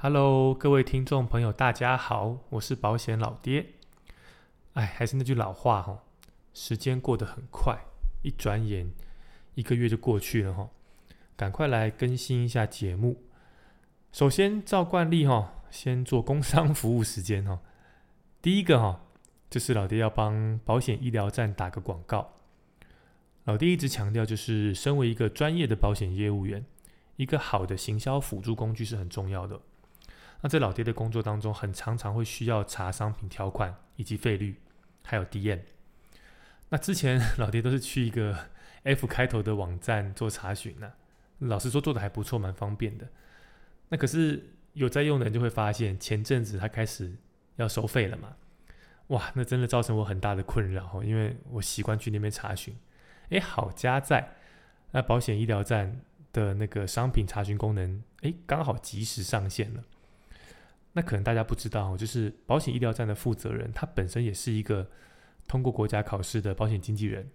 Hello，各位听众朋友，大家好，我是保险老爹。哎，还是那句老话哈，时间过得很快，一转眼一个月就过去了哈。赶快来更新一下节目。首先，照惯例哈，先做工商服务时间哈。第一个哈，就是老爹要帮保险医疗站打个广告。老爹一直强调，就是身为一个专业的保险业务员，一个好的行销辅助工具是很重要的。那在老爹的工作当中，很常常会需要查商品条款以及费率，还有 DM。那之前 老爹都是去一个 F 开头的网站做查询呢，老实说做的还不错，蛮方便的。那可是有在用的人就会发现，前阵子他开始要收费了嘛，哇，那真的造成我很大的困扰哦因为我习惯去那边查询。哎，好加在那保险医疗站的那个商品查询功能，哎，刚好及时上线了。那可能大家不知道，就是保险医疗站的负责人，他本身也是一个通过国家考试的保险经纪人，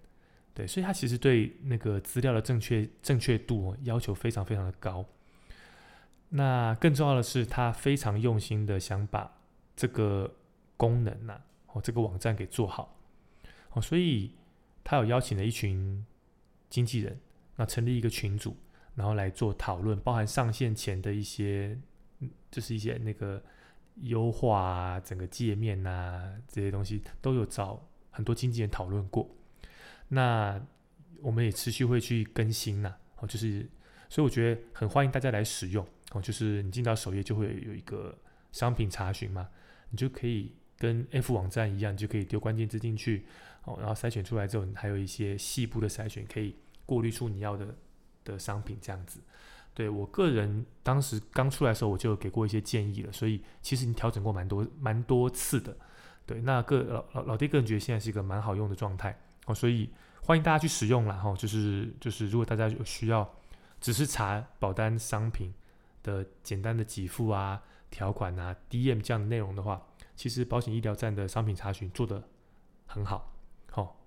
对，所以他其实对那个资料的正确正确度要求非常非常的高。那更重要的是，他非常用心的想把这个功能呐，哦，这个网站给做好，哦，所以。他有邀请了一群经纪人，那成立一个群组，然后来做讨论，包含上线前的一些，就是一些那个优化啊，整个界面呐这些东西都有找很多经纪人讨论过。那我们也持续会去更新呐，哦，就是所以我觉得很欢迎大家来使用哦，就是你进到首页就会有一个商品查询嘛，你就可以跟 F 网站一样，你就可以丢关键字进去。哦，然后筛选出来之后，你还有一些细部的筛选，可以过滤出你要的的商品这样子。对我个人当时刚出来的时候，我就给过一些建议了，所以其实你调整过蛮多蛮多次的。对，那个老老老爹个人觉得现在是一个蛮好用的状态哦，所以欢迎大家去使用啦。哈。就是就是如果大家有需要，只是查保单商品的简单的给付啊、条款啊、DM 这样的内容的话，其实保险医疗站的商品查询做的很好。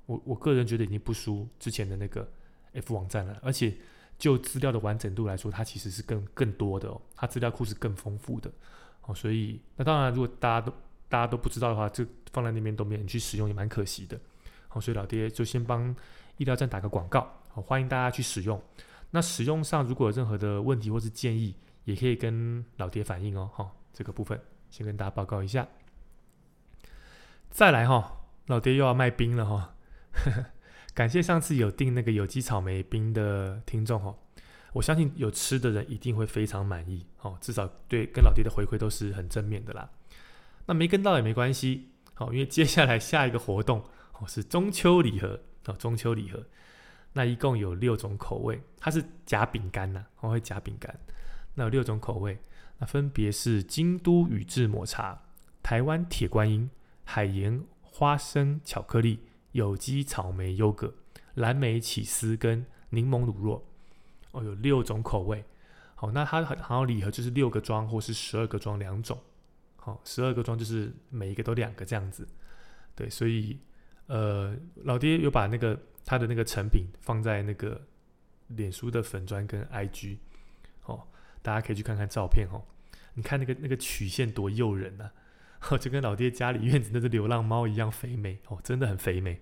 我我个人觉得已经不输之前的那个 F 网站了，而且就资料的完整度来说，它其实是更更多的哦，它资料库是更丰富的哦，所以那当然，如果大家都大家都不知道的话，就放在那边都没人去使用，也蛮可惜的。好，所以老爹就先帮医疗站打个广告，好，欢迎大家去使用。那使用上如果有任何的问题或是建议，也可以跟老爹反映哦。哈，这个部分先跟大家报告一下。再来哈，老爹又要卖冰了哈。感谢上次有订那个有机草莓冰的听众哦，我相信有吃的人一定会非常满意哦，至少对跟老爹的回馈都是很正面的啦。那没跟到也没关系，好，因为接下来下一个活动哦是中秋礼盒哦，中秋礼盒，那一共有六种口味，它是夹饼干呐，我会夹饼干，那有六种口味，那分别是京都宇治抹茶、台湾铁观音、海盐花生巧克力。有机草莓优格、蓝莓起司跟柠檬乳酪，哦，有六种口味。好，那它很好礼盒就是六个装或是十二个装两种。好，十二个装就是每一个都两个这样子。对，所以呃，老爹有把那个他的那个成品放在那个脸书的粉砖跟 IG，哦，大家可以去看看照片哦。你看那个那个曲线多诱人啊！就跟老爹家里院子那只流浪猫一样肥美哦，真的很肥美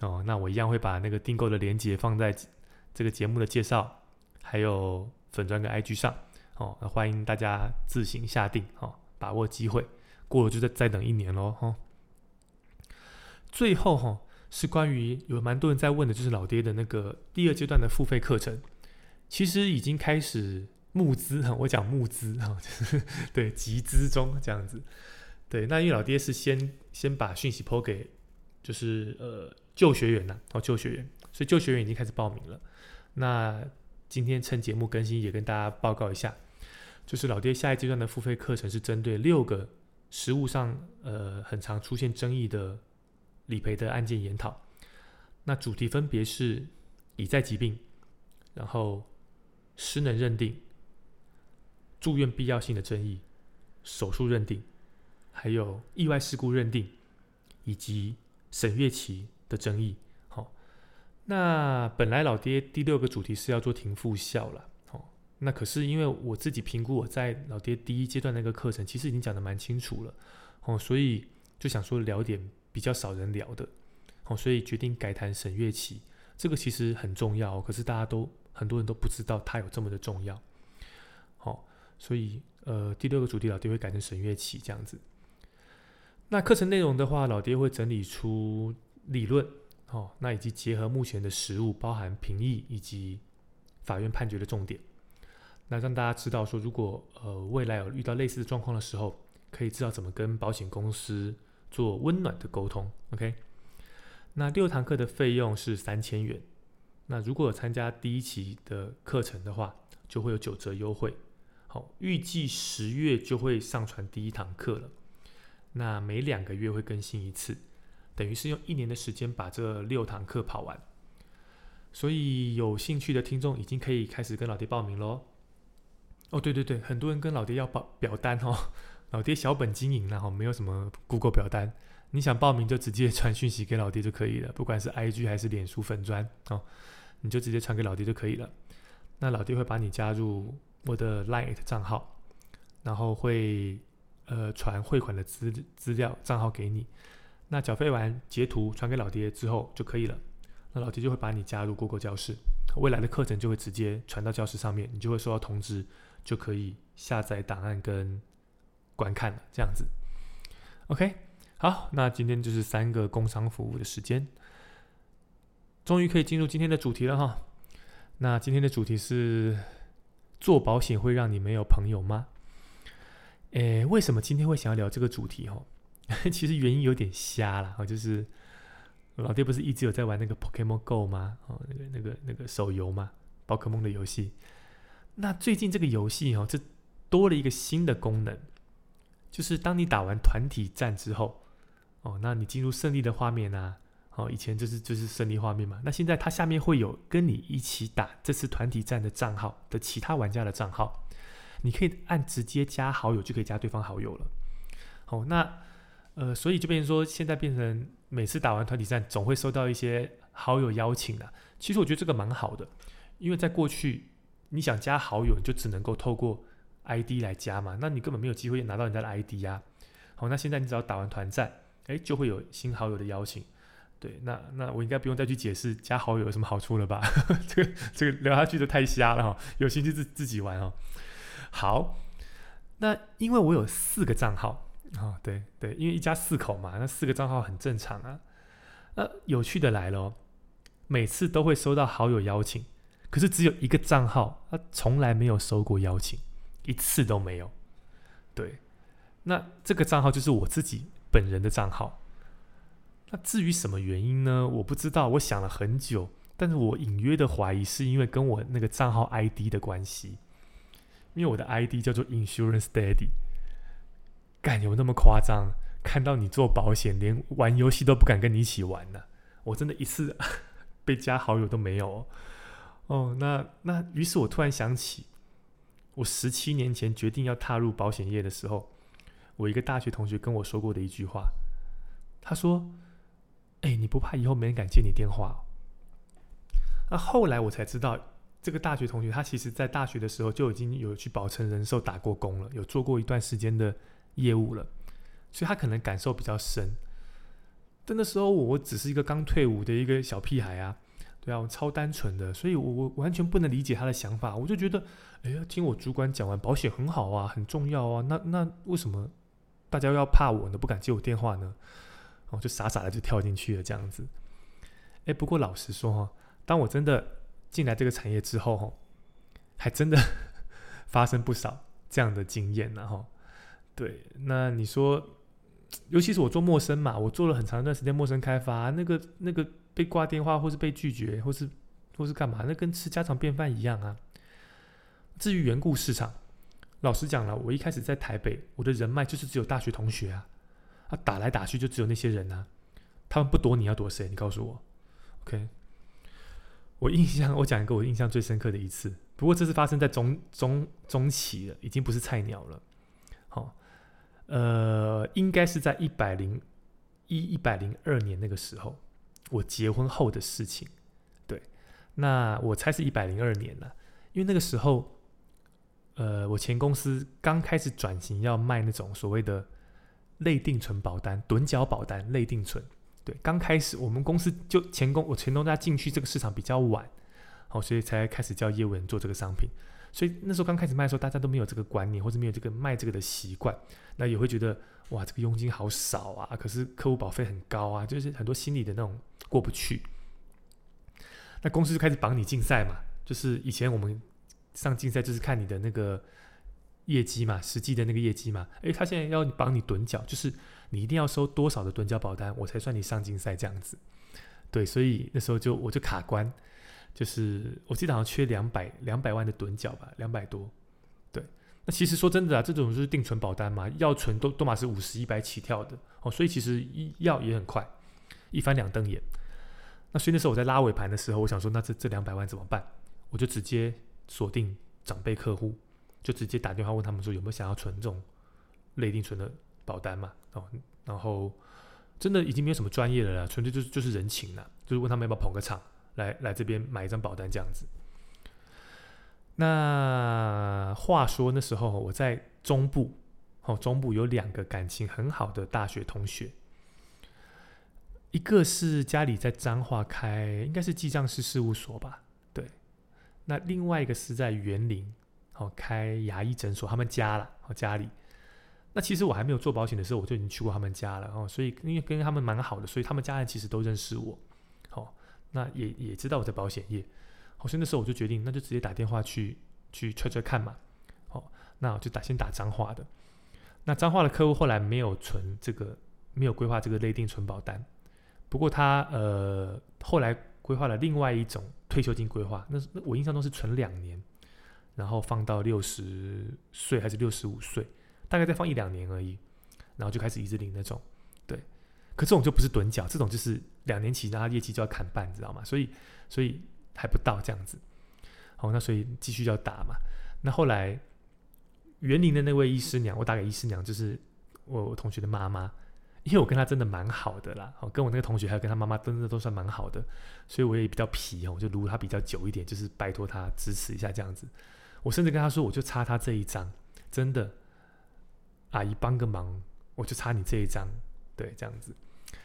哦。那我一样会把那个订购的链接放在这个节目的介绍，还有粉砖跟 IG 上哦。那欢迎大家自行下定哦，把握机会，过了就再再等一年喽哈。最后哈是关于有蛮多人在问的，就是老爹的那个第二阶段的付费课程，其实已经开始募资。我讲募资哈，就是 对集资中这样子。对，那因为老爹是先先把讯息抛给，就是呃旧学员呐，哦旧学员，所以旧学员已经开始报名了。那今天趁节目更新，也跟大家报告一下，就是老爹下一阶段的付费课程是针对六个实务上呃很常出现争议的理赔的案件研讨。那主题分别是已在疾病，然后失能认定、住院必要性的争议、手术认定。还有意外事故认定，以及审阅期的争议。好，那本来老爹第六个主题是要做停复校了。哦，那可是因为我自己评估我在老爹第一阶段那个课程，其实已经讲的蛮清楚了，哦，所以就想说聊点比较少人聊的，哦，所以决定改谈沈月琪。这个其实很重要，可是大家都很多人都不知道它有这么的重要，好，所以呃第六个主题老爹会改成沈月琪这样子。那课程内容的话，老爹会整理出理论，哦，那以及结合目前的实务，包含评议以及法院判决的重点。那让大家知道说，如果呃未来有遇到类似的状况的时候，可以知道怎么跟保险公司做温暖的沟通。OK，那六堂课的费用是三千元。那如果有参加第一期的课程的话，就会有九折优惠。好，预计十月就会上传第一堂课了。那每两个月会更新一次，等于是用一年的时间把这六堂课跑完。所以有兴趣的听众已经可以开始跟老爹报名喽。哦，对对对，很多人跟老爹要报表单哦。老爹小本经营，然后没有什么 Google 表单，你想报名就直接传讯息给老爹就可以了，不管是 IG 还是脸书粉砖哦，你就直接传给老爹就可以了。那老爹会把你加入我的 Line 账号，然后会呃传汇款的资资料账号给你。那缴费完截图传给老爹之后就可以了。那老爹就会把你加入 Google 教室，未来的课程就会直接传到教室上面，你就会收到通知。就可以下载档案跟观看了，这样子。OK，好，那今天就是三个工商服务的时间，终于可以进入今天的主题了哈。那今天的主题是做保险会让你没有朋友吗？诶，为什么今天会想要聊这个主题？哈，其实原因有点瞎了，就是老爹不是一直有在玩那个 Pokemon Go 吗？哦，那个那个那个手游吗？宝可梦的游戏。那最近这个游戏哦，这多了一个新的功能，就是当你打完团体战之后，哦，那你进入胜利的画面啊，哦，以前就是就是胜利画面嘛，那现在它下面会有跟你一起打这次团体战的账号的其他玩家的账号，你可以按直接加好友就可以加对方好友了。哦，那呃，所以就变成说，现在变成每次打完团体战总会收到一些好友邀请的。其实我觉得这个蛮好的，因为在过去。你想加好友，你就只能够透过 ID 来加嘛？那你根本没有机会拿到人家的 ID 呀。好，那现在你只要打完团战，哎，就会有新好友的邀请。对，那那我应该不用再去解释加好友有什么好处了吧？这个这个聊下去就太瞎了哈。有兴趣自自己玩哦。好，那因为我有四个账号啊，对对，因为一家四口嘛，那四个账号很正常啊。那有趣的来了，每次都会收到好友邀请。可是只有一个账号，他从来没有收过邀请，一次都没有。对，那这个账号就是我自己本人的账号。那至于什么原因呢？我不知道，我想了很久，但是我隐约的怀疑是因为跟我那个账号 ID 的关系，因为我的 ID 叫做 Insurance Daddy。干有那么夸张？看到你做保险，连玩游戏都不敢跟你一起玩呢？我真的一次 被加好友都没有。哦，哦那那于是我突然想起，我十七年前决定要踏入保险业的时候，我一个大学同学跟我说过的一句话。他说：“哎，你不怕以后没人敢接你电话？”那后来我才知道，这个大学同学他其实在大学的时候就已经有去宝城人寿打过工了，有做过一段时间的业务了，所以他可能感受比较深。但那时候我只是一个刚退伍的一个小屁孩啊。对啊，我超单纯的，所以我我完全不能理解他的想法。我就觉得，哎呀，听我主管讲完，保险很好啊，很重要啊。那那为什么大家要怕我呢？不敢接我电话呢？我，就傻傻的就跳进去了这样子。哎，不过老实说哈，当我真的进来这个产业之后哈，还真的 发生不少这样的经验呢哈。对，那你说，尤其是我做陌生嘛，我做了很长一段时间陌生开发，那个那个。被挂电话，或是被拒绝，或是或是干嘛？那跟吃家常便饭一样啊。至于缘故市场，老实讲了，我一开始在台北，我的人脉就是只有大学同学啊，啊，打来打去就只有那些人啊。他们不躲你要躲谁？你告诉我。OK，我印象，我讲一个我印象最深刻的一次，不过这是发生在中中中期了，已经不是菜鸟了。好，呃，应该是在一百零一一百零二年那个时候。我结婚后的事情，对，那我猜是一百零二年了，因为那个时候呃，我前公司刚开始转型要卖那种所谓的类定存保单、趸缴保单、类定存。刚开始我们公司就前公我前东家进去这个市场比较晚，好，所以才开始叫业务员做这个商品。所以那时候刚开始卖的时候，大家都没有这个观念，或者没有这个卖这个的习惯，那也会觉得哇，这个佣金好少啊，可是客户保费很高啊，就是很多心理的那种过不去。那公司就开始绑你竞赛嘛，就是以前我们上竞赛就是看你的那个业绩嘛，实际的那个业绩嘛。诶，他现在要帮你趸缴，就是你一定要收多少的趸缴保单，我才算你上竞赛这样子。对，所以那时候就我就卡关。就是我记得好像缺两百两百万的趸缴吧，两百多。对，那其实说真的啊，这种就是定存保单嘛，要存都都嘛是五十一百起跳的哦，所以其实要也很快，一翻两瞪眼。那所以那时候我在拉尾盘的时候，我想说，那这这两百万怎么办？我就直接锁定长辈客户，就直接打电话问他们说有没有想要存这种类定存的保单嘛？哦，然后真的已经没有什么专业的了，纯粹就是就是人情了，就是问他们要不要捧个场。来来这边买一张保单这样子。那话说那时候我在中部，哦，中部有两个感情很好的大学同学，一个是家里在彰化开，应该是记账师事务所吧，对。那另外一个是在园林，哦，开牙医诊所，他们家了，哦，家里。那其实我还没有做保险的时候，我就已经去过他们家了，哦，所以因为跟他们蛮好的，所以他们家人其实都认识我，好。那也也知道我在保险业，好，所以那时候我就决定，那就直接打电话去去揣揣看嘛，好，那我就打先打脏话的，那脏话的客户后来没有存这个，没有规划这个内定存保单，不过他呃后来规划了另外一种退休金规划，那那我印象中是存两年，然后放到六十岁还是六十五岁，大概再放一两年而已，然后就开始一直领那种，对。可这种就不是趸缴，这种就是两年期，那业绩就要砍半，知道吗？所以，所以还不到这样子。好，那所以继续要打嘛。那后来园林的那位医师娘，我打给医师娘，就是我同学的妈妈，因为我跟她真的蛮好的啦。哦，跟我那个同学还有跟他妈妈真的都算蛮好的，所以我也比较皮哦，我就撸他比较久一点，就是拜托他支持一下这样子。我甚至跟他说，我就差他这一张，真的，阿姨帮个忙，我就差你这一张，对，这样子。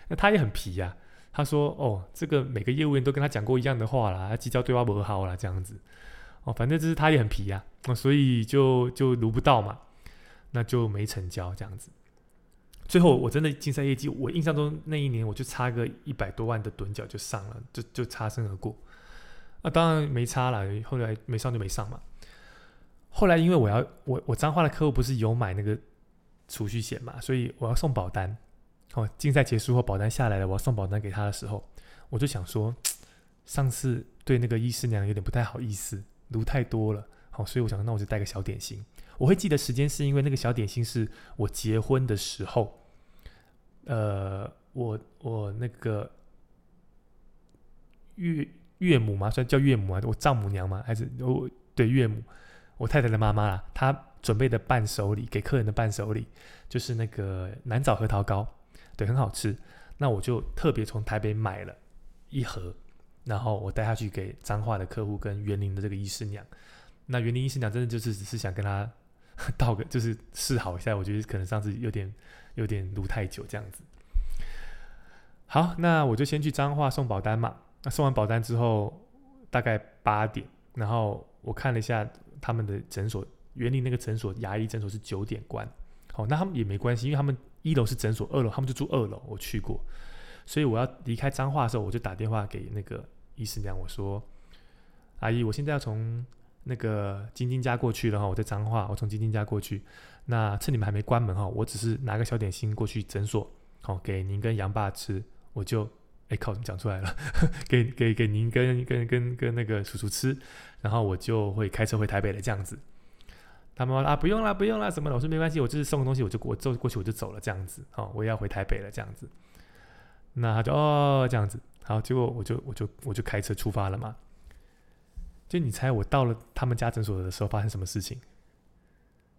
那他也很皮呀，他说：“哦，这个每个业务员都跟他讲过一样的话啦，绩效对话不和好啦，这样子，哦，反正就是他也很皮呀，那所以就就撸不到嘛，那就没成交这样子。最后我真的竞赛业绩，我印象中那一年我就差个一百多万的趸角就上了，就就擦身而过。那当然没差了，后来没上就没上嘛。后来因为我要我我彰化的客户不是有买那个储蓄险嘛，所以我要送保单。”哦，竞赛结束后，保单下来了，我要送保单给他的时候，我就想说，上次对那个医师娘有点不太好意思，撸太多了，好，所以我想，那我就带个小点心。我会记得时间，是因为那个小点心是我结婚的时候，呃，我我那个岳岳母嘛，算叫岳母啊，我丈母娘嘛，还是我对岳母，我太太的妈妈啦，她准备的伴手礼给客人的伴手礼，就是那个南枣核桃糕。对，很好吃。那我就特别从台北买了一盒，然后我带下去给彰化的客户跟园林的这个医师娘。那园林医师娘真的就是只是想跟他 道个，就是示好一下。我觉得可能上次有点有点撸太久这样子。好，那我就先去彰化送保单嘛。那送完保单之后，大概八点，然后我看了一下他们的诊所，园林那个诊所牙医诊所是九点关。好，那他们也没关系，因为他们。一楼是诊所，二楼他们就住二楼。我去过，所以我要离开彰化的时候，我就打电话给那个医师娘，我说：“阿姨，我现在要从那个晶晶家过去了哈，我在彰化，我从晶晶家过去。那趁你们还没关门哈，我只是拿个小点心过去诊所，好给您跟杨爸吃。我就哎靠，讲出来了，给给给您跟跟跟跟那个叔叔吃，然后我就会开车回台北了，这样子。”他们说啊，不用了，不用了，什么？我说没关系，我就是送个东西，我就我走过去，我就走了，这样子。哦，我也要回台北了，这样子。那他就哦，这样子。好，结果我就我就我就开车出发了嘛。就你猜我到了他们家诊所的时候发生什么事情？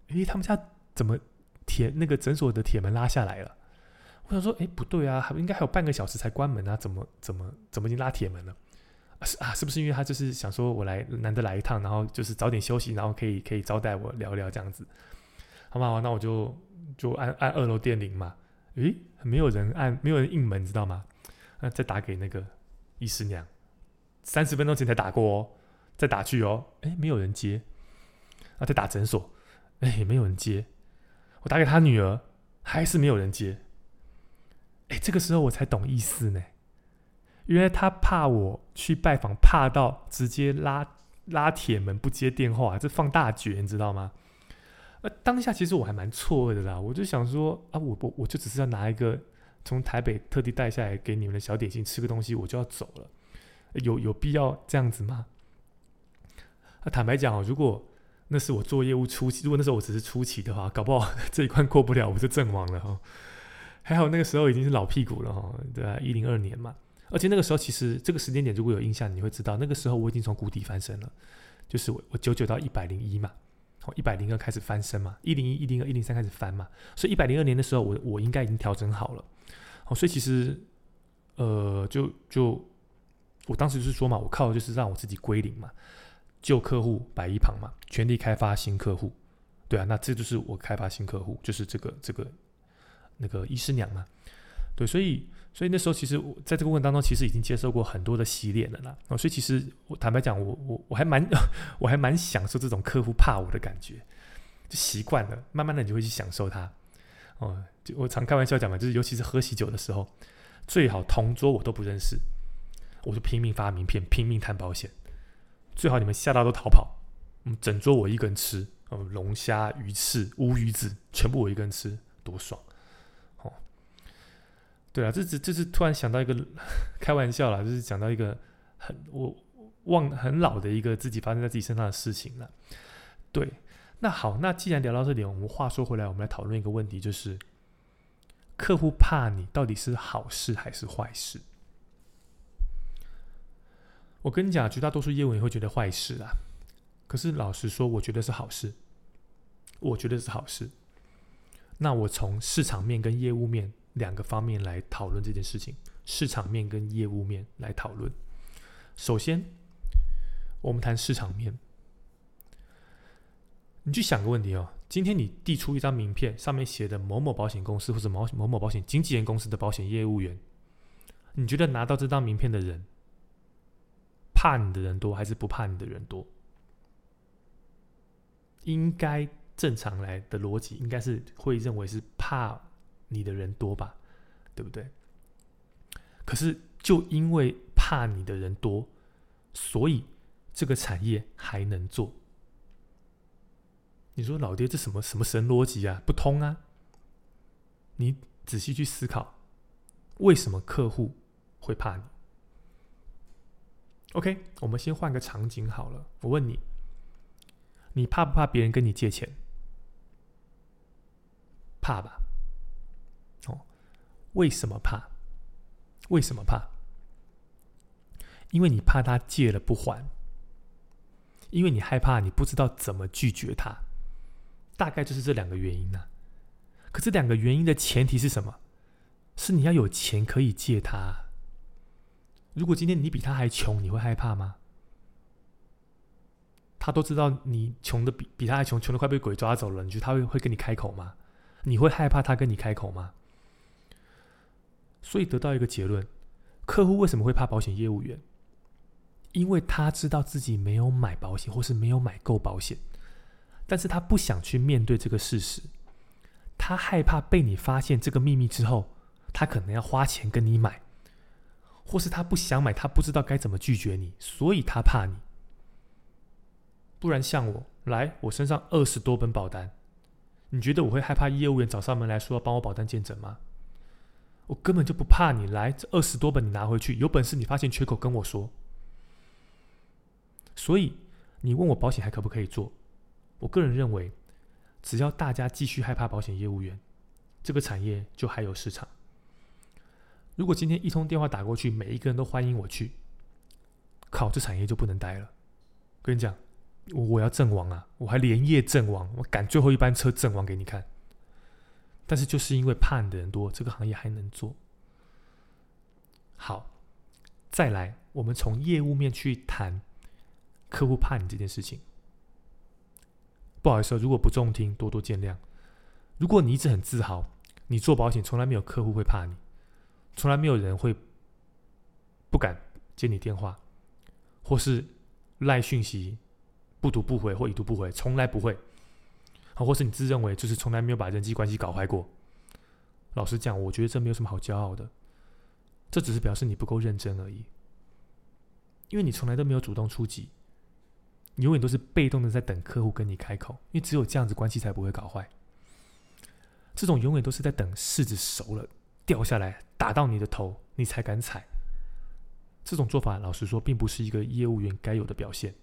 诶，他们家怎么铁那个诊所的铁门拉下来了？我想说，诶，不对啊，应该还有半个小时才关门啊，怎么怎么怎么已经拉铁门了？啊是啊，是不是因为他就是想说我来难得来一趟，然后就是早点休息，然后可以可以招待我聊聊这样子，好嘛？那我就就按按二楼电铃嘛，诶，没有人按，没有人应门，你知道吗？那再打给那个医师娘，三十分钟前才打过哦，再打去哦，诶，没有人接，啊，再打诊所，诶，没有人接，我打给他女儿，还是没有人接，哎，这个时候我才懂意思呢。原来他怕我去拜访，怕到直接拉拉铁门不接电话，这放大绝，你知道吗？呃，当下其实我还蛮错愕的啦，我就想说啊，我我我就只是要拿一个从台北特地带下来给你们的小点心吃个东西，我就要走了，有有必要这样子吗？啊坦白讲哦，如果那是我做业务初期，如果那时候我只是初期的话，搞不好 这一关过不了，我就阵亡了哈。还好那个时候已经是老屁股了哈，对啊，一零二年嘛。而且那个时候，其实这个时间点如果有印象，你会知道那个时候我已经从谷底翻身了，就是我我九九到一百零一嘛，从一百零二开始翻身嘛，一零一、一零二、一零三开始翻嘛，所以一百零二年的时候，我我应该已经调整好了，好，所以其实呃，就就我当时就是说嘛，我靠的就是让我自己归零嘛，旧客户摆一旁嘛，全力开发新客户，对啊，那这就是我开发新客户，就是这个这个那个医师娘嘛，对，所以。所以那时候其实在这个过程当中，其实已经接受过很多的洗脸了啦。哦，所以其实我坦白讲，我我我还蛮 我还蛮享受这种客户怕我的感觉，就习惯了，慢慢的你就会去享受它。哦，就我常开玩笑讲嘛，就是尤其是喝喜酒的时候，最好同桌我都不认识，我就拼命发名片，拼命谈保险。最好你们吓到都逃跑，嗯，整桌我一个人吃，哦，龙虾、鱼翅、乌鱼子，全部我一个人吃，多爽。对啊，这只这是突然想到一个 开玩笑啦，就是讲到一个很我忘很老的一个自己发生在自己身上的事情了。对，那好，那既然聊到这里，我们话说回来，我们来讨论一个问题，就是客户怕你到底是好事还是坏事？我跟你讲，绝大多数业务员会觉得坏事啊，可是老实说，我觉得是好事，我觉得是好事。那我从市场面跟业务面。两个方面来讨论这件事情，市场面跟业务面来讨论。首先，我们谈市场面。你去想个问题哦，今天你递出一张名片，上面写的某某保险公司或者某某某保险经纪人公司的保险业务员，你觉得拿到这张名片的人，怕你的人多还是不怕你的人多？应该正常来的逻辑，应该是会认为是怕。你的人多吧，对不对？可是就因为怕你的人多，所以这个产业还能做。你说老爹这什么什么神逻辑啊？不通啊！你仔细去思考，为什么客户会怕你？OK，我们先换个场景好了。我问你，你怕不怕别人跟你借钱？怕吧。为什么怕？为什么怕？因为你怕他借了不还，因为你害怕你不知道怎么拒绝他，大概就是这两个原因呢。可这两个原因的前提是什么？是你要有钱可以借他。如果今天你比他还穷，你会害怕吗？他都知道你穷的比比他还穷，穷的快被鬼抓走了，你觉得他会会跟你开口吗？你会害怕他跟你开口吗？所以得到一个结论：客户为什么会怕保险业务员？因为他知道自己没有买保险，或是没有买够保险，但是他不想去面对这个事实，他害怕被你发现这个秘密之后，他可能要花钱跟你买，或是他不想买，他不知道该怎么拒绝你，所以他怕你。不然像我来，我身上二十多本保单，你觉得我会害怕业务员找上门来说要帮我保单见证吗？我根本就不怕你来，这二十多本你拿回去，有本事你发现缺口跟我说。所以你问我保险还可不可以做？我个人认为，只要大家继续害怕保险业务员，这个产业就还有市场。如果今天一通电话打过去，每一个人都欢迎我去，靠，这产业就不能待了。跟你讲，我我要阵亡啊！我还连夜阵亡，我赶最后一班车阵亡给你看。但是就是因为怕你的人多，这个行业还能做。好，再来，我们从业务面去谈客户怕你这件事情。不好意思，如果不中听，多多见谅。如果你一直很自豪，你做保险从来没有客户会怕你，从来没有人会不敢接你电话，或是赖讯息不读不回或已读不回，从来不会。好，或是你自认为就是从来没有把人际关系搞坏过。老实讲，我觉得这没有什么好骄傲的，这只是表示你不够认真而已。因为你从来都没有主动出击，你永远都是被动的在等客户跟你开口，因为只有这样子关系才不会搞坏。这种永远都是在等柿子熟了掉下来打到你的头，你才敢踩。这种做法，老实说，并不是一个业务员该有的表现。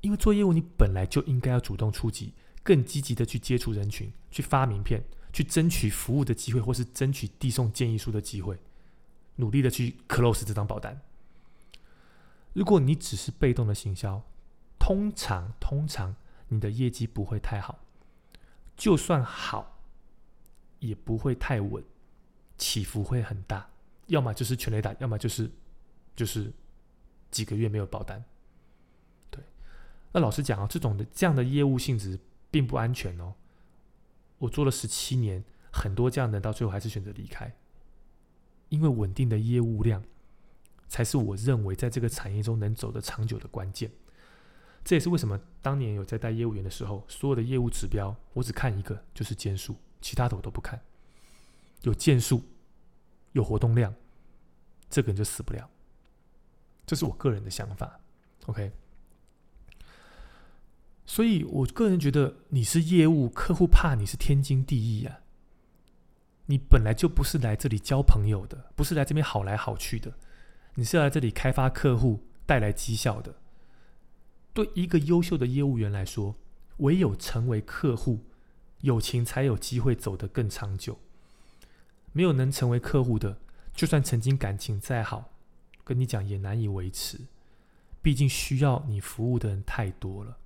因为做业务，你本来就应该要主动出击。更积极的去接触人群，去发名片，去争取服务的机会，或是争取递送建议书的机会，努力的去 close 这张保单。如果你只是被动的行销，通常通常你的业绩不会太好，就算好，也不会太稳，起伏会很大，要么就是全雷打，要么就是就是几个月没有保单。对，那老实讲啊，这种的这样的业务性质。并不安全哦。我做了十七年，很多这样的人到最后还是选择离开，因为稳定的业务量才是我认为在这个产业中能走得长久的关键。这也是为什么当年有在带业务员的时候，所有的业务指标我只看一个，就是件数，其他的我都不看。有件数，有活动量，这个人就死不了。这是我个人的想法。OK。所以，我个人觉得你是业务，客户怕你是天经地义啊。你本来就不是来这里交朋友的，不是来这边好来好去的，你是来这里开发客户、带来绩效的。对一个优秀的业务员来说，唯有成为客户，友情才有机会走得更长久。没有能成为客户的，就算曾经感情再好，跟你讲也难以维持。毕竟需要你服务的人太多了。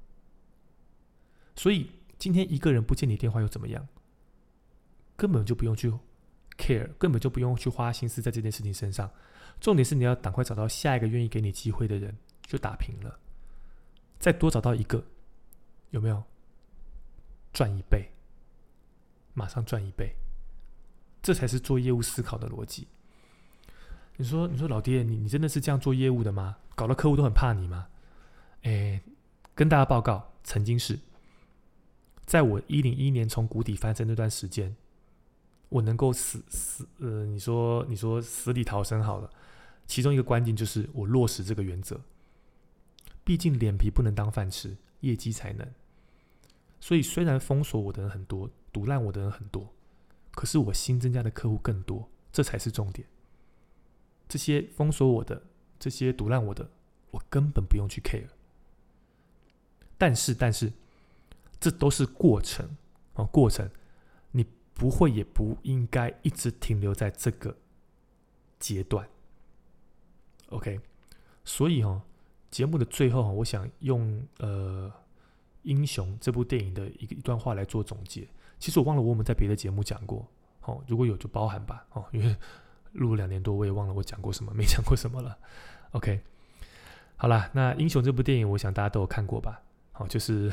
所以今天一个人不接你电话又怎么样？根本就不用去 care，根本就不用去花心思在这件事情身上。重点是你要赶快找到下一个愿意给你机会的人，就打平了。再多找到一个，有没有？赚一倍，马上赚一倍，这才是做业务思考的逻辑。你说，你说老爹，你你真的是这样做业务的吗？搞得客户都很怕你吗？哎，跟大家报告，曾经是。在我一零一年从谷底翻身那段时间，我能够死死呃，你说你说死里逃生好了，其中一个关键就是我落实这个原则。毕竟脸皮不能当饭吃，业绩才能。所以虽然封锁我的人很多，堵烂我的人很多，可是我新增加的客户更多，这才是重点。这些封锁我的，这些堵烂我的，我根本不用去 care。但是但是。这都是过程啊，过程，你不会也不应该一直停留在这个阶段。OK，所以哈，节目的最后哈，我想用呃《英雄》这部电影的一个一段话来做总结。其实我忘了我们在别的节目讲过，哦，如果有就包含吧，哦，因为录了两年多，我也忘了我讲过什么，没讲过什么了。OK，好了，那《英雄》这部电影，我想大家都有看过吧？好，就是。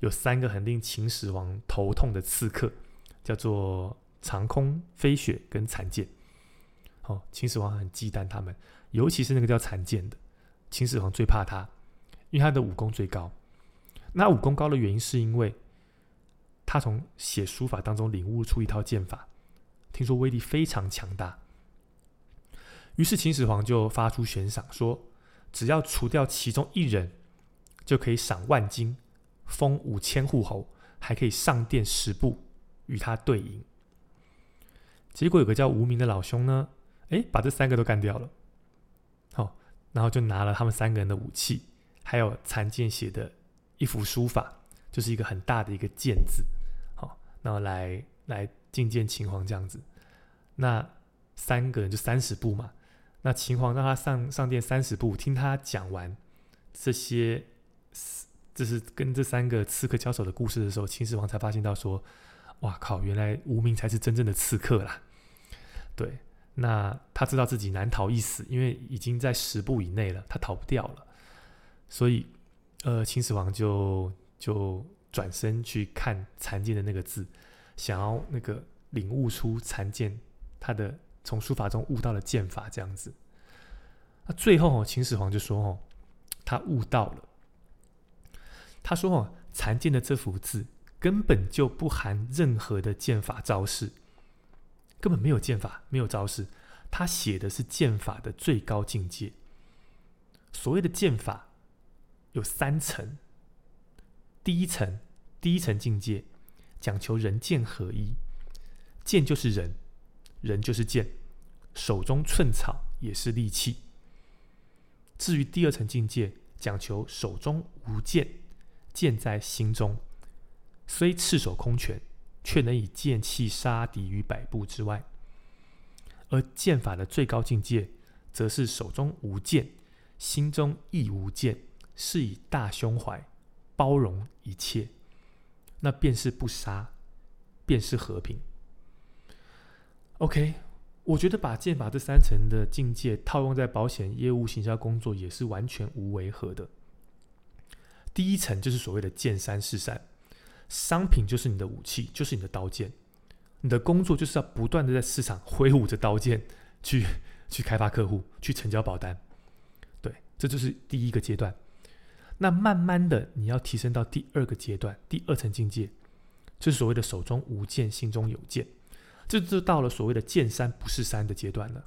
有三个很令秦始皇头痛的刺客，叫做长空飞雪跟残剑。哦，秦始皇很忌惮他们，尤其是那个叫残剑的，秦始皇最怕他，因为他的武功最高。那武功高的原因是因为他从写书法当中领悟出一套剑法，听说威力非常强大。于是秦始皇就发出悬赏，说只要除掉其中一人，就可以赏万金。封五千户侯，还可以上殿十步与他对饮。结果有个叫无名的老兄呢，哎，把这三个都干掉了。好，然后就拿了他们三个人的武器，还有残剑写的一幅书法，就是一个很大的一个剑字。好，然后来来觐见秦皇这样子。那三个人就三十步嘛。那秦皇让他上上殿三十步，听他讲完这些。这是跟这三个刺客交手的故事的时候，秦始皇才发现到说：“哇靠，原来无名才是真正的刺客啦！”对，那他知道自己难逃一死，因为已经在十步以内了，他逃不掉了。所以，呃，秦始皇就就转身去看残剑的那个字，想要那个领悟出残剑他的从书法中悟到了剑法这样子。那最后哦，秦始皇就说哦，他悟到了。他说哦，残剑的这幅字根本就不含任何的剑法招式，根本没有剑法，没有招式。他写的是剑法的最高境界。所谓的剑法。有三层，第一层，第一层境界讲求人剑合一，剑就是人，人就是剑，手中寸草也是利器。至于第二层境界，讲求手中无剑，剑在心中，虽赤手空拳，却能以剑气杀敌于百步之外。而剑法的最高境界，则是手中无剑，心中亦无剑。是以大胸怀包容一切，那便是不杀，便是和平。OK，我觉得把剑法这三层的境界套用在保险业务行销工作，也是完全无违和的。第一层就是所谓的见山是山，商品就是你的武器，就是你的刀剑，你的工作就是要不断的在市场挥舞着刀剑，去去开发客户，去成交保单。对，这就是第一个阶段。那慢慢的，你要提升到第二个阶段，第二层境界，就是所谓的手中无剑，心中有剑，这就到了所谓的见山不是山的阶段了。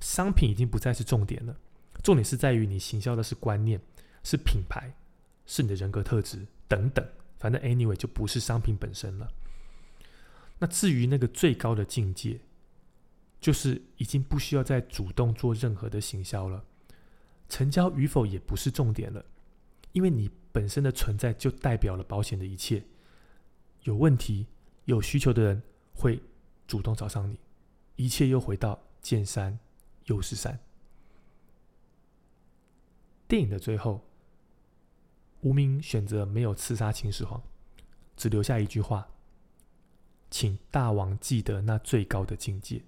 商品已经不再是重点了，重点是在于你行销的是观念，是品牌，是你的人格特质等等。反正 anyway 就不是商品本身了。那至于那个最高的境界，就是已经不需要再主动做任何的行销了，成交与否也不是重点了。因为你本身的存在就代表了保险的一切，有问题、有需求的人会主动找上你，一切又回到见山又是山。电影的最后，无名选择没有刺杀秦始皇，只留下一句话：“请大王记得那最高的境界。”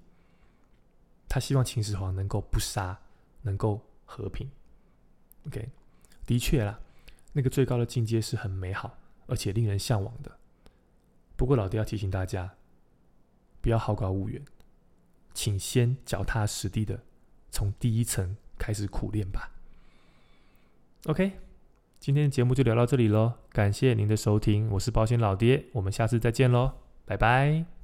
他希望秦始皇能够不杀，能够和平。OK，的确啦。那个最高的境界是很美好，而且令人向往的。不过老爹要提醒大家，不要好高骛远，请先脚踏实地的从第一层开始苦练吧。OK，今天的节目就聊到这里喽，感谢您的收听，我是保险老爹，我们下次再见喽，拜拜。